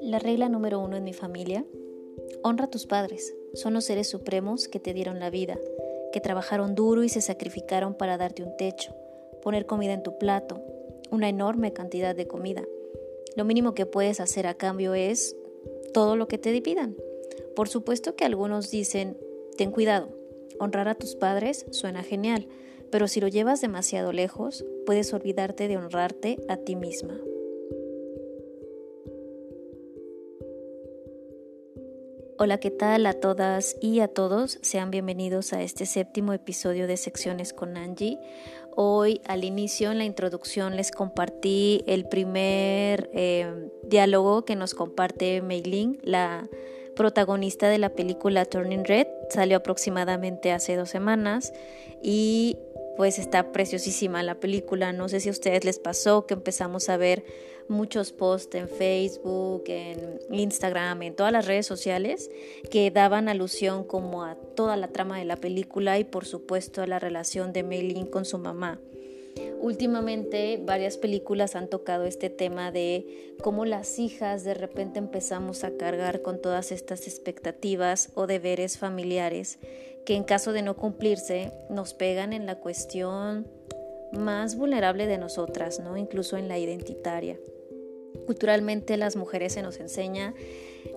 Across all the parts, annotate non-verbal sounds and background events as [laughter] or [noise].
La regla número uno en mi familia, honra a tus padres, son los seres supremos que te dieron la vida, que trabajaron duro y se sacrificaron para darte un techo, poner comida en tu plato, una enorme cantidad de comida. Lo mínimo que puedes hacer a cambio es todo lo que te pidan. Por supuesto que algunos dicen, ten cuidado, honrar a tus padres suena genial, pero si lo llevas demasiado lejos, puedes olvidarte de honrarte a ti misma. Hola, ¿qué tal a todas y a todos? Sean bienvenidos a este séptimo episodio de Secciones con Angie. Hoy al inicio en la introducción les compartí el primer eh, diálogo que nos comparte Meiling, la protagonista de la película Turning Red. Salió aproximadamente hace dos semanas y pues está preciosísima la película. No sé si a ustedes les pasó que empezamos a ver muchos posts en Facebook, en Instagram, en todas las redes sociales que daban alusión como a toda la trama de la película y por supuesto a la relación de Mei con su mamá. Últimamente varias películas han tocado este tema de cómo las hijas de repente empezamos a cargar con todas estas expectativas o deberes familiares que en caso de no cumplirse nos pegan en la cuestión más vulnerable de nosotras, ¿no? incluso en la identitaria. Culturalmente las mujeres se nos enseña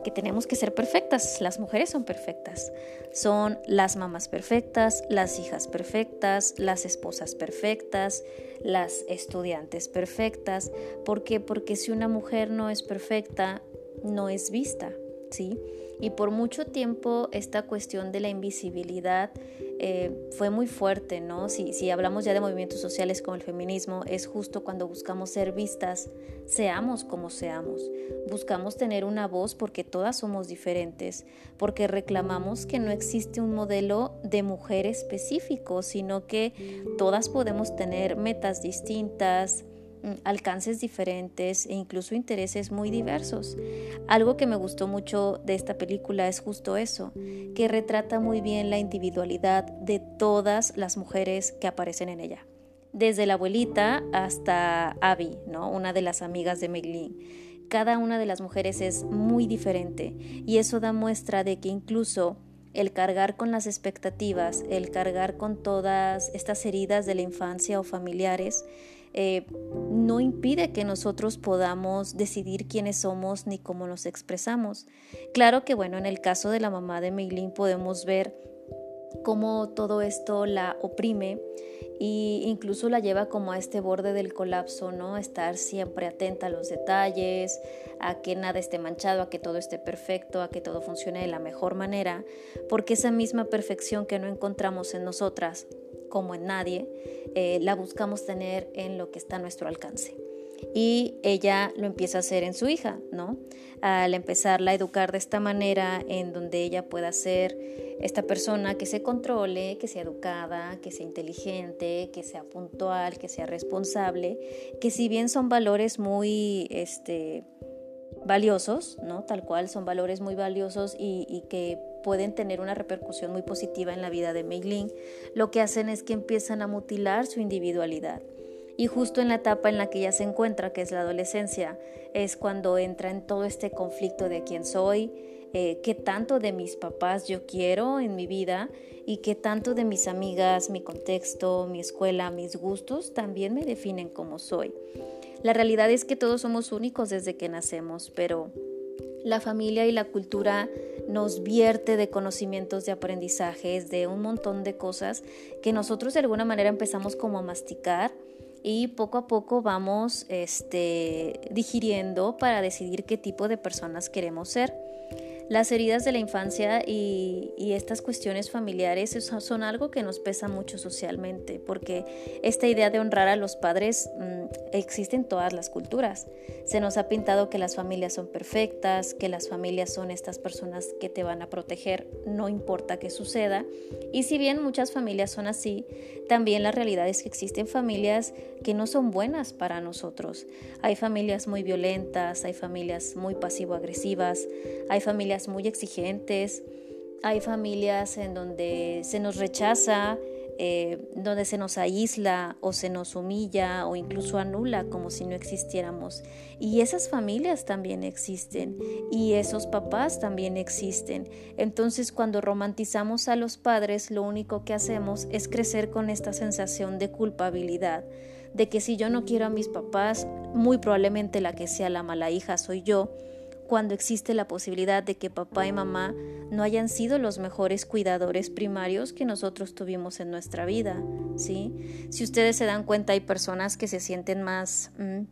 que tenemos que ser perfectas. Las mujeres son perfectas. Son las mamás perfectas, las hijas perfectas, las esposas perfectas, las estudiantes perfectas. ¿Por qué? Porque si una mujer no es perfecta, no es vista, ¿sí? Y por mucho tiempo esta cuestión de la invisibilidad eh, fue muy fuerte, ¿no? Si, si hablamos ya de movimientos sociales como el feminismo, es justo cuando buscamos ser vistas, seamos como seamos. Buscamos tener una voz porque todas somos diferentes, porque reclamamos que no existe un modelo de mujer específico, sino que todas podemos tener metas distintas, alcances diferentes e incluso intereses muy diversos. Algo que me gustó mucho de esta película es justo eso, que retrata muy bien la individualidad de todas las mujeres que aparecen en ella, desde la abuelita hasta Abby, ¿no? una de las amigas de Meglin. Cada una de las mujeres es muy diferente y eso da muestra de que incluso el cargar con las expectativas, el cargar con todas estas heridas de la infancia o familiares, eh, no impide que nosotros podamos decidir quiénes somos ni cómo nos expresamos. Claro que bueno, en el caso de la mamá de Meilin podemos ver cómo todo esto la oprime e incluso la lleva como a este borde del colapso, ¿no? Estar siempre atenta a los detalles, a que nada esté manchado, a que todo esté perfecto, a que todo funcione de la mejor manera, porque esa misma perfección que no encontramos en nosotras como en nadie, eh, la buscamos tener en lo que está a nuestro alcance. Y ella lo empieza a hacer en su hija, ¿no? Al empezarla a educar de esta manera, en donde ella pueda ser esta persona que se controle, que sea educada, que sea inteligente, que sea puntual, que sea responsable, que si bien son valores muy, este, valiosos, ¿no? Tal cual, son valores muy valiosos y, que pueden tener una repercusión muy positiva en la vida de Mei lo que hacen es que empiezan a mutilar su individualidad. Y justo en la etapa en la que ella se encuentra, que es la adolescencia, es cuando entra en todo este conflicto de quién soy, eh, qué tanto de mis papás yo quiero en mi vida y qué tanto de mis amigas, mi contexto, mi escuela, mis gustos también me definen como soy. La realidad es que todos somos únicos desde que nacemos, pero la familia y la cultura nos vierte de conocimientos, de aprendizajes, de un montón de cosas que nosotros de alguna manera empezamos como a masticar y poco a poco vamos este, digiriendo para decidir qué tipo de personas queremos ser. Las heridas de la infancia y, estas cuestiones familiares son algo que nos pesa mucho socialmente, porque esta idea de honrar a los padres mm, existe en todas las culturas. Se nos ha pintado que las familias son perfectas, que las familias son estas personas que te van a proteger, no importa qué suceda. Y si bien muchas familias son así, también la realidad es que existen familias que no son buenas para nosotros. Hay familias muy violentas, hay familias muy pasivo-agresivas, hay familias muy exigentes, hay familias en donde se nos rechaza eh, donde se nos aísla o se nos humilla o incluso anula como si no existiéramos. Y esas familias también existen y esos papás también existen. Entonces cuando romantizamos a los padres, lo único que hacemos es crecer con esta sensación de culpabilidad de que si yo no quiero a mis papás, muy probablemente la que sea la mala hija soy yo, cuando existe la posibilidad de que papá y mamá no hayan sido los mejores cuidadores primarios que nosotros tuvimos en nuestra vida, ¿sí? Si ustedes se dan cuenta, hay personas que se sienten más mm,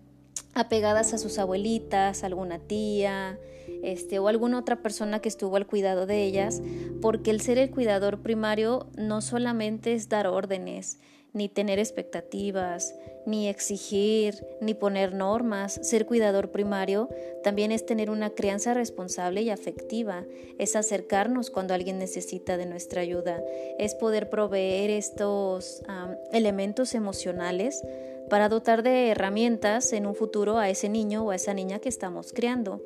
apegadas a sus abuelitas, alguna tía, este, o alguna otra persona que estuvo al cuidado de ellas, porque el ser el cuidador primario no solamente es dar órdenes, ni tener expectativas, ni exigir, ni poner normas. Ser cuidador primario también es tener una crianza responsable y afectiva, es acercarnos cuando alguien necesita de nuestra ayuda, es poder proveer estos elementos emocionales para dotar de herramientas en un futuro a ese niño o a esa niña que estamos criando.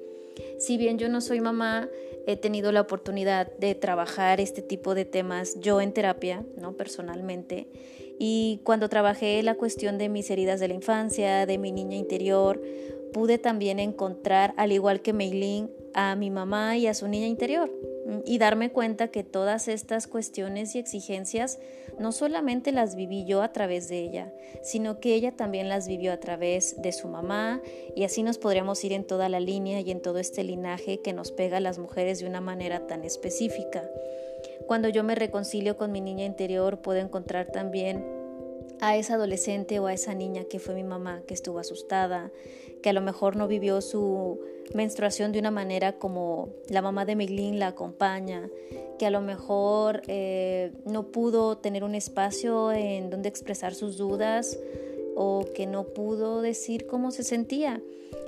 Si bien yo no soy mamá, he tenido la oportunidad de trabajar este tipo de temas yo en terapia, ¿no? personalmente, y cuando trabajé la cuestión de mis heridas de la infancia, de mi niña interior, pude también encontrar, al igual que Meilin, a mi mamá y a su niña interior y darme cuenta que todas estas cuestiones y exigencias no solamente las viví yo a través de ella, sino que ella también las vivió a través de su mamá y así nos podríamos ir en toda la línea y en todo este linaje que nos pega a las mujeres de una manera tan específica. Cuando yo me reconcilio con mi niña interior, puedo encontrar también a esa adolescente o a esa niña que fue mi mamá, que estuvo asustada, que a lo mejor no vivió su menstruación de una manera como la mamá de Meglin la acompaña, que a lo mejor eh, no pudo tener un espacio en donde expresar sus dudas o que no pudo decir cómo se sentía.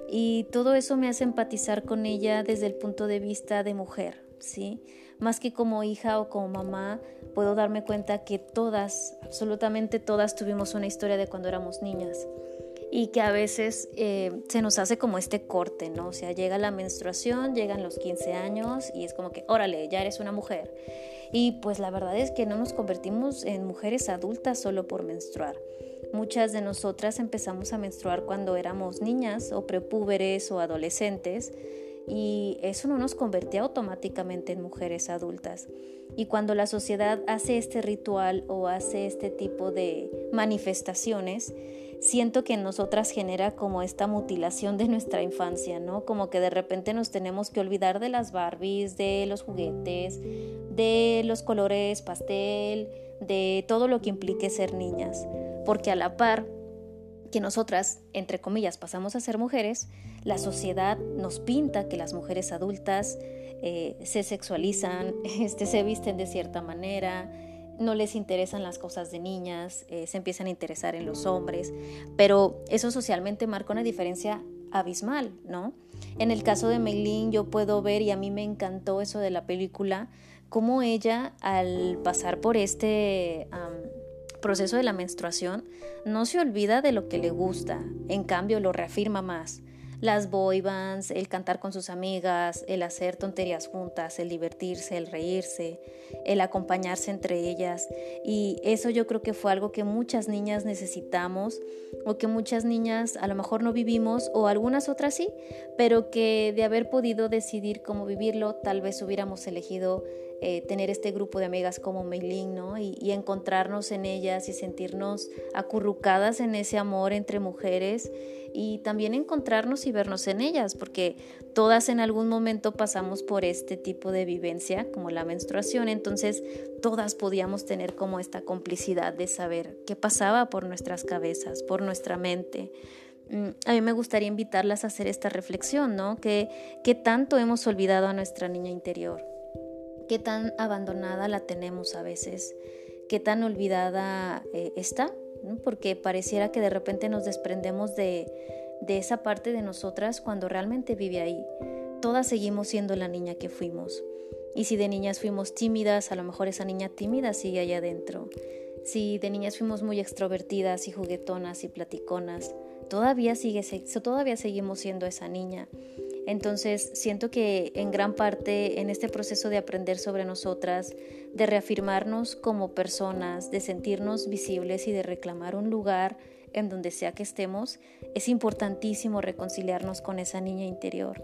Y todo eso me hace empatizar con ella desde el punto de vista de mujer, ¿sí? Más que como hija o como mamá, puedo darme cuenta que todas, absolutamente todas, tuvimos una historia de cuando éramos niñas y que a veces eh, se nos hace como este corte, ¿no? O sea, llega la menstruación, llegan los 15 años y es como que, órale, ya eres una mujer. Y pues la verdad es que no nos convertimos en mujeres adultas solo por menstruar. Muchas de nosotras empezamos a menstruar cuando éramos niñas o prepúberes o adolescentes y eso no nos convertía automáticamente en mujeres adultas. Y cuando la sociedad hace este ritual o hace este tipo de manifestaciones, siento que en nosotras genera como esta mutilación de nuestra infancia, ¿no? Como que de repente nos tenemos que olvidar de las Barbies, de los juguetes, de los colores pastel, de todo lo que implique ser niñas, porque a la par que nosotras, entre comillas, pasamos a ser mujeres, la sociedad nos pinta que las mujeres adultas eh, se sexualizan, [laughs] este, se visten de cierta manera, no les interesan las cosas de niñas, eh, se empiezan a interesar en los hombres, pero eso socialmente marca una diferencia abismal, ¿no? En el caso de Meilin yo puedo ver, y a mí me encantó eso de la película, cómo ella al pasar por este proceso de la menstruación, no se olvida de lo que le gusta, en cambio lo reafirma más. Las boy el cantar con sus amigas, el hacer tonterías juntas, el divertirse, el reírse, el acompañarse entre ellas. Y eso yo creo que fue algo que muchas niñas necesitamos o que muchas niñas a lo mejor no vivimos o algunas otras sí, pero que de haber podido decidir cómo vivirlo, tal vez hubiéramos elegido eh, tener este grupo de amigas como Meilin, ¿no? Y, y, encontrarnos en ellas y sentirnos acurrucadas en ese amor entre mujeres y también encontrarnos y vernos en ellas, porque todas en algún momento pasamos por este tipo de vivencia, como la menstruación, entonces todas podíamos tener como esta complicidad de saber qué pasaba por nuestras cabezas, por nuestra mente. Mm, a mí me gustaría invitarlas a hacer esta reflexión, ¿no? ¿Qué, qué tanto hemos olvidado a nuestra niña interior? Qué tan abandonada la tenemos a veces, qué tan olvidada eh, está, porque pareciera que de repente nos desprendemos de, de esa parte de nosotras cuando realmente vive ahí. Todas seguimos siendo la niña que fuimos. Y si de niñas fuimos tímidas, a lo mejor esa niña tímida sigue allá adentro. Si de niñas fuimos muy extrovertidas y juguetonas y platiconas, todavía, sigue, todavía seguimos siendo esa niña. Entonces, siento que en gran parte en este proceso de aprender sobre nosotras, de reafirmarnos como personas, de sentirnos visibles y de reclamar un lugar en donde sea que estemos, es importantísimo reconciliarnos con esa niña interior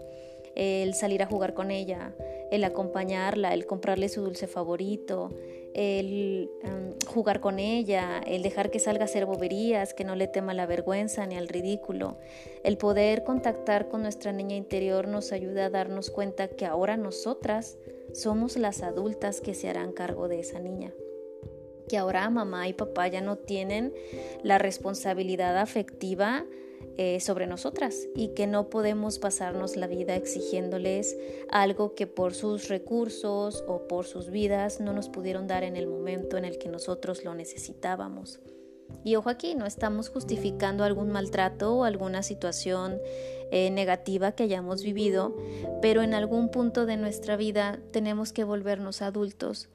el salir a jugar con ella, el acompañarla, el comprarle su dulce favorito, el em, jugar con ella, el dejar que salga a hacer boberías, que no le tema la vergüenza ni al ridículo. El poder contactar con nuestra niña interior nos ayuda a darnos cuenta que ahora nosotras somos las adultas que se harán cargo de esa niña que ahora mamá y papá ya no tienen la responsabilidad afectiva eh, sobre nosotras y que no podemos pasarnos la vida exigiéndoles algo que por sus recursos o por sus vidas no nos pudieron dar en el momento en el que nosotros lo necesitábamos. Y ojo aquí, no estamos justificando algún maltrato o alguna situación eh, negativa que hayamos vivido, pero en algún punto de nuestra vida tenemos que volvernos adultos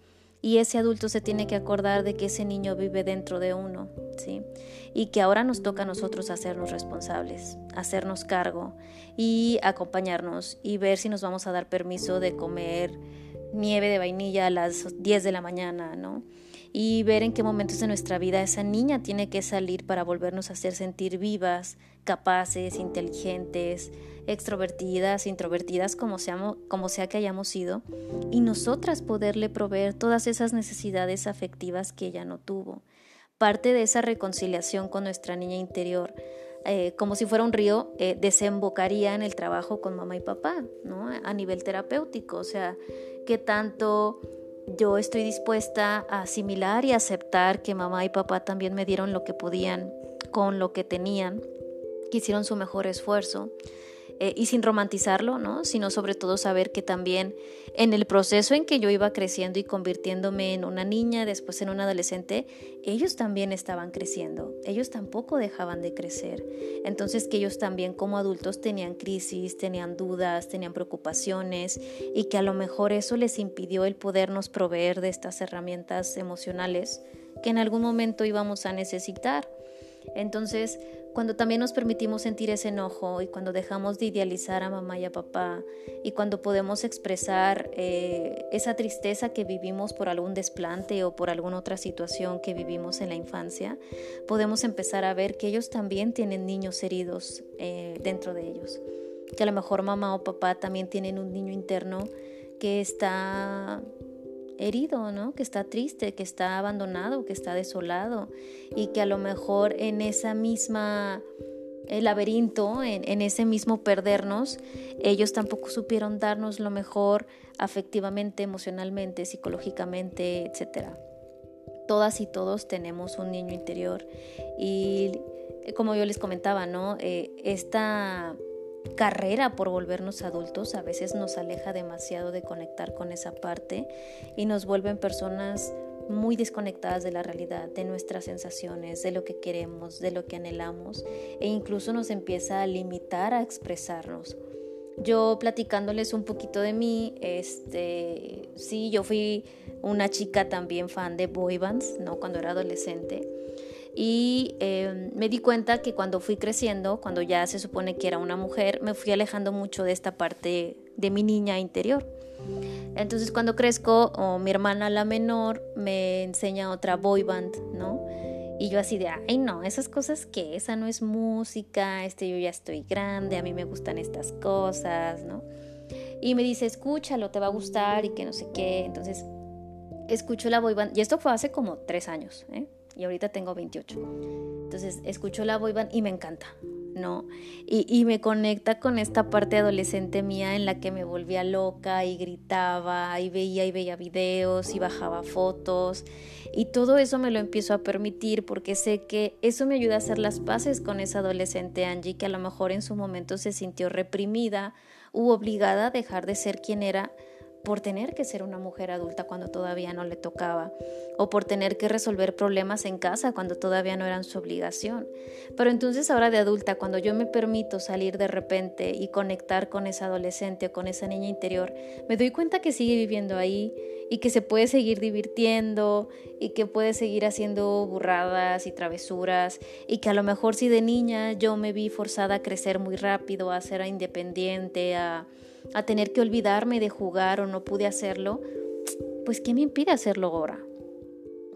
y ese adulto se tiene que acordar de que ese niño vive dentro de uno, ¿sí? Y que ahora nos toca a nosotros hacernos responsables, hacernos cargo y acompañarnos y ver si nos vamos a dar permiso de comer nieve de vainilla a las 10 de la mañana, ¿no? Y ver en qué momentos de nuestra vida esa niña tiene que salir para volvernos a hacer sentir vivas, capaces, inteligentes, extrovertidas, introvertidas, como sea, como sea que hayamos sido, y nosotras poderle proveer todas esas necesidades afectivas que ella no tuvo. Parte de esa reconciliación con nuestra niña interior, eh, como si fuera un río, eh, desembocaría en el trabajo con mamá y papá, ¿no? A nivel terapéutico, o sea, que tanto yo estoy dispuesta a asimilar y aceptar que mamá y papá también me dieron lo que podían con lo que tenían, que hicieron su mejor esfuerzo eh, y sin romantizarlo, ¿no? sino sobre todo saber que también en el proceso en que yo iba creciendo y convirtiéndome en una niña, después en una adolescente, ellos también estaban creciendo, ellos tampoco dejaban de crecer. Entonces que ellos también como adultos tenían crisis, tenían dudas, tenían preocupaciones y que a lo mejor eso les impidió el podernos proveer de estas herramientas emocionales que en algún momento íbamos a necesitar. Entonces, cuando también nos permitimos sentir ese enojo y cuando dejamos de idealizar a mamá y a papá y cuando podemos expresar eh, esa tristeza que vivimos por algún desplante o por alguna otra situación que vivimos en la infancia, podemos empezar a ver que ellos también tienen niños heridos eh, dentro de ellos, que a lo mejor mamá o papá también tienen un niño interno que está herido, ¿no? Que está triste, que está abandonado, que está desolado y que a lo mejor en esa misma el laberinto, en, ese mismo perdernos, ellos tampoco supieron darnos lo mejor afectivamente, emocionalmente, psicológicamente, etc. Todas y todos tenemos un niño interior y como yo les comentaba, ¿no? Eh, esta carrera por volvernos adultos a veces nos aleja demasiado de conectar con esa parte y nos vuelven personas muy desconectadas de la realidad, de nuestras sensaciones, de lo que queremos, de lo que anhelamos e incluso nos empieza a limitar a expresarnos. Yo platicándoles un poquito de mí, este, sí, yo fui una chica también fan de boy bands, ¿no? Cuando era adolescente y em, me di cuenta que cuando fui creciendo, cuando ya se supone que era una mujer, me fui alejando mucho de esta parte de mi niña interior. Entonces cuando crezco, o mi hermana la menor me enseña otra boy band, ¿no? Y yo así de, ay no, esas cosas que, esa no es música, este yo ya estoy grande, a mí me gustan estas cosas, ¿no? Y me dice, escúchalo, te va a gustar y que no sé qué. Entonces, escucho la boy band, y esto fue hace como tres años, ¿eh? Y ahorita tengo 28. Entonces escucho la boy y me encanta, ¿no? Y, y, me conecta con esta parte adolescente mía en la que me volvía loca y gritaba y veía y veía videos y bajaba fotos y todo eso me lo empiezo a permitir porque sé que eso me ayuda a hacer las paces con esa adolescente Angie que a lo mejor en su momento se sintió reprimida u obligada a dejar de ser quien era por tener que ser una mujer adulta cuando todavía no le tocaba, o por tener que resolver problemas en casa cuando todavía no eran su obligación. Pero entonces ahora de adulta, cuando yo me permito salir de repente y conectar con esa adolescente o con esa niña interior, me doy cuenta que sigue viviendo ahí y que se puede seguir divirtiendo y que puede seguir haciendo burradas y travesuras y que a lo mejor si de niña yo me vi forzada a crecer muy rápido, a ser independiente, a a tener que olvidarme de jugar o no pude hacerlo, pues ¿qué me impide hacerlo ahora?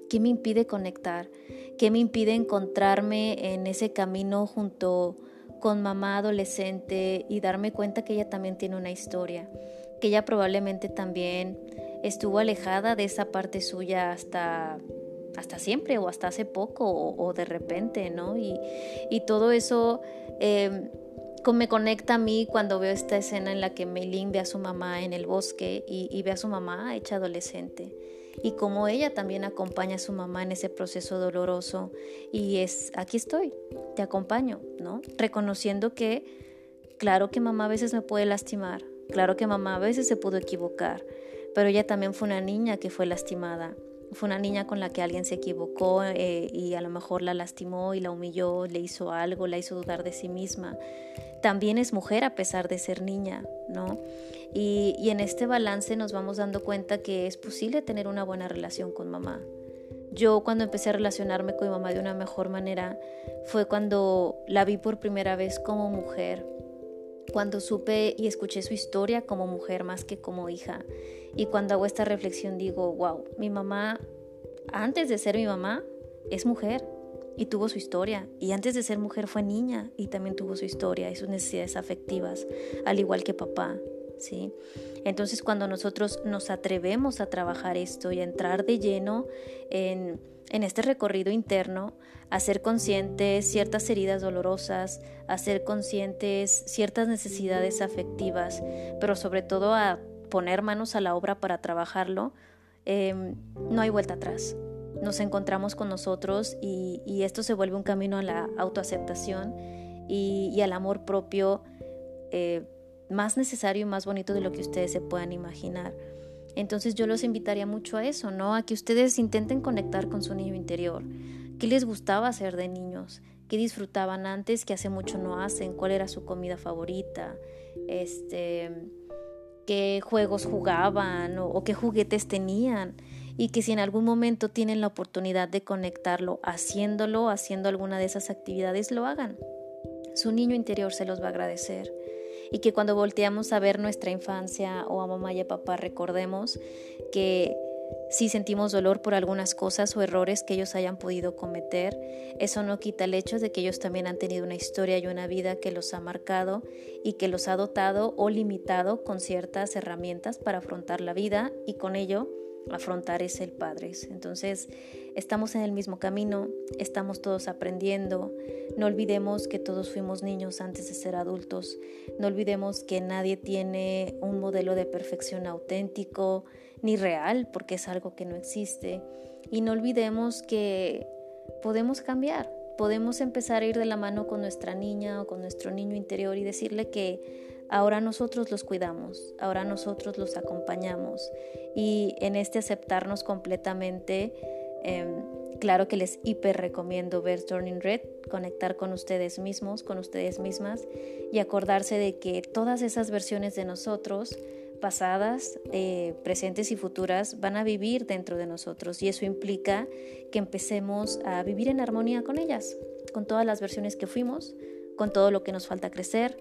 ¿Qué me impide conectar? ¿Qué me impide encontrarme en ese camino junto con mamá adolescente y darme cuenta que ella también tiene una historia? Que ella probablemente también estuvo alejada de esa parte suya hasta hasta siempre o hasta hace poco o, de repente, ¿no? Y, todo eso eh, me conecta a mí cuando veo esta escena en la que Meilin ve a su mamá en el bosque y, ve a su mamá hecha adolescente y como ella también acompaña a su mamá en ese proceso doloroso y es aquí estoy, te acompaño, ¿no? Reconociendo que claro que mamá a veces me puede lastimar, claro que mamá a veces se pudo equivocar, pero ella también fue una niña que fue lastimada fue una niña con la que alguien se equivocó eh, y a lo mejor la lastimó y la humilló, le hizo algo, la hizo dudar de sí misma. También es mujer a pesar de ser niña, ¿no? Y, y en este balance nos vamos dando cuenta que es posible tener una buena relación con mamá. Yo cuando empecé a relacionarme con mi mamá de una mejor manera fue cuando la vi por primera vez como mujer, cuando supe y escuché su historia como mujer más que como hija. Y cuando hago esta reflexión digo, wow, mi mamá, antes de ser mi mamá, es mujer y tuvo su historia. Y antes de ser mujer fue niña y también tuvo su historia y sus necesidades afectivas, al igual que papá. ¿sí? Entonces cuando nosotros nos atrevemos a trabajar esto y a entrar de lleno en en este recorrido interno, a ser conscientes ciertas heridas dolorosas, a ser conscientes ciertas necesidades afectivas, pero sobre todo a poner manos a la obra para trabajarlo, em, no hay vuelta atrás. Nos encontramos con nosotros y, esto se vuelve un camino a la autoaceptación y, al amor propio eh, más necesario y más bonito de lo que ustedes se puedan imaginar. Entonces yo los invitaría mucho a eso, ¿no? A que ustedes intenten conectar con su niño interior. ¿Qué les gustaba hacer de niños? ¿Qué disfrutaban antes que hace mucho no hacen? ¿Cuál era su comida favorita? Este, ¿Qué juegos jugaban o, qué juguetes tenían? Y que si en algún momento tienen la oportunidad de conectarlo haciéndolo, haciendo alguna de esas actividades, lo hagan. Su niño interior se los va a agradecer y que cuando volteamos a ver nuestra infancia o a mamá y a papá recordemos que si sentimos dolor por algunas cosas o errores que ellos hayan podido cometer, eso no quita el hecho de que ellos también han tenido una historia y una vida que los ha marcado y que los ha dotado o limitado con ciertas herramientas para afrontar la vida y con ello afrontar es el Padre. Entonces, estamos en el mismo camino, estamos todos aprendiendo. No olvidemos que todos fuimos niños antes de ser adultos. No olvidemos que nadie tiene un modelo de perfección auténtico ni real, porque es algo que no existe. Y no olvidemos que podemos cambiar. Podemos empezar a ir de la mano con nuestra niña o con nuestro niño interior y decirle que Ahora nosotros los cuidamos, ahora nosotros los acompañamos y en este aceptarnos completamente, em, claro que les hiper recomiendo ver Turning Red, conectar con ustedes mismos, con ustedes mismas y acordarse de que todas esas versiones de nosotros, pasadas, eh, presentes y futuras, van a vivir dentro de nosotros y eso implica que empecemos a vivir en armonía con ellas, con todas las versiones que fuimos, con todo lo que nos falta crecer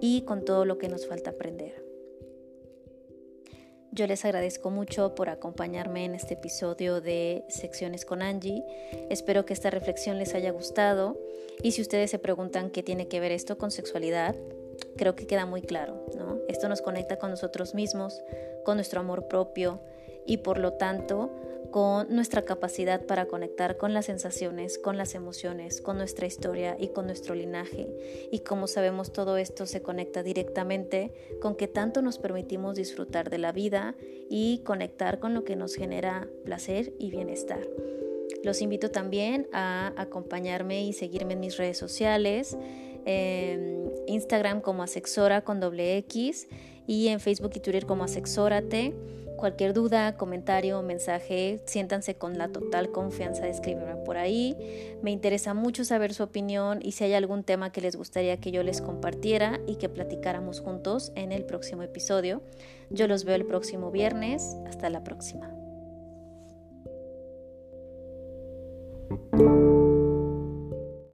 y con todo lo que nos falta aprender. Yo les agradezco mucho por acompañarme en este episodio de Secciones con Angie. Espero que esta reflexión les haya gustado y si ustedes se preguntan qué tiene que ver esto con sexualidad, creo que queda muy claro, ¿no? Esto nos conecta con nosotros mismos, con nuestro amor propio y por lo tanto con nuestra capacidad para conectar con las sensaciones, con las emociones, con nuestra historia y con nuestro linaje. Y como sabemos todo esto se conecta directamente con que tanto nos permitimos disfrutar de la vida y conectar con lo que nos genera placer y bienestar. Los invito también a acompañarme y seguirme en mis redes sociales, Instagram como asexora con doble X y en Facebook y Twitter como Asexórate. Cualquier duda, comentario, mensaje, siéntanse con la total confianza de escribirme por ahí. Me interesa mucho saber su opinión y si hay algún tema que les gustaría que yo les compartiera y que platicáramos juntos en el próximo episodio. Yo los veo el próximo viernes. Hasta la próxima.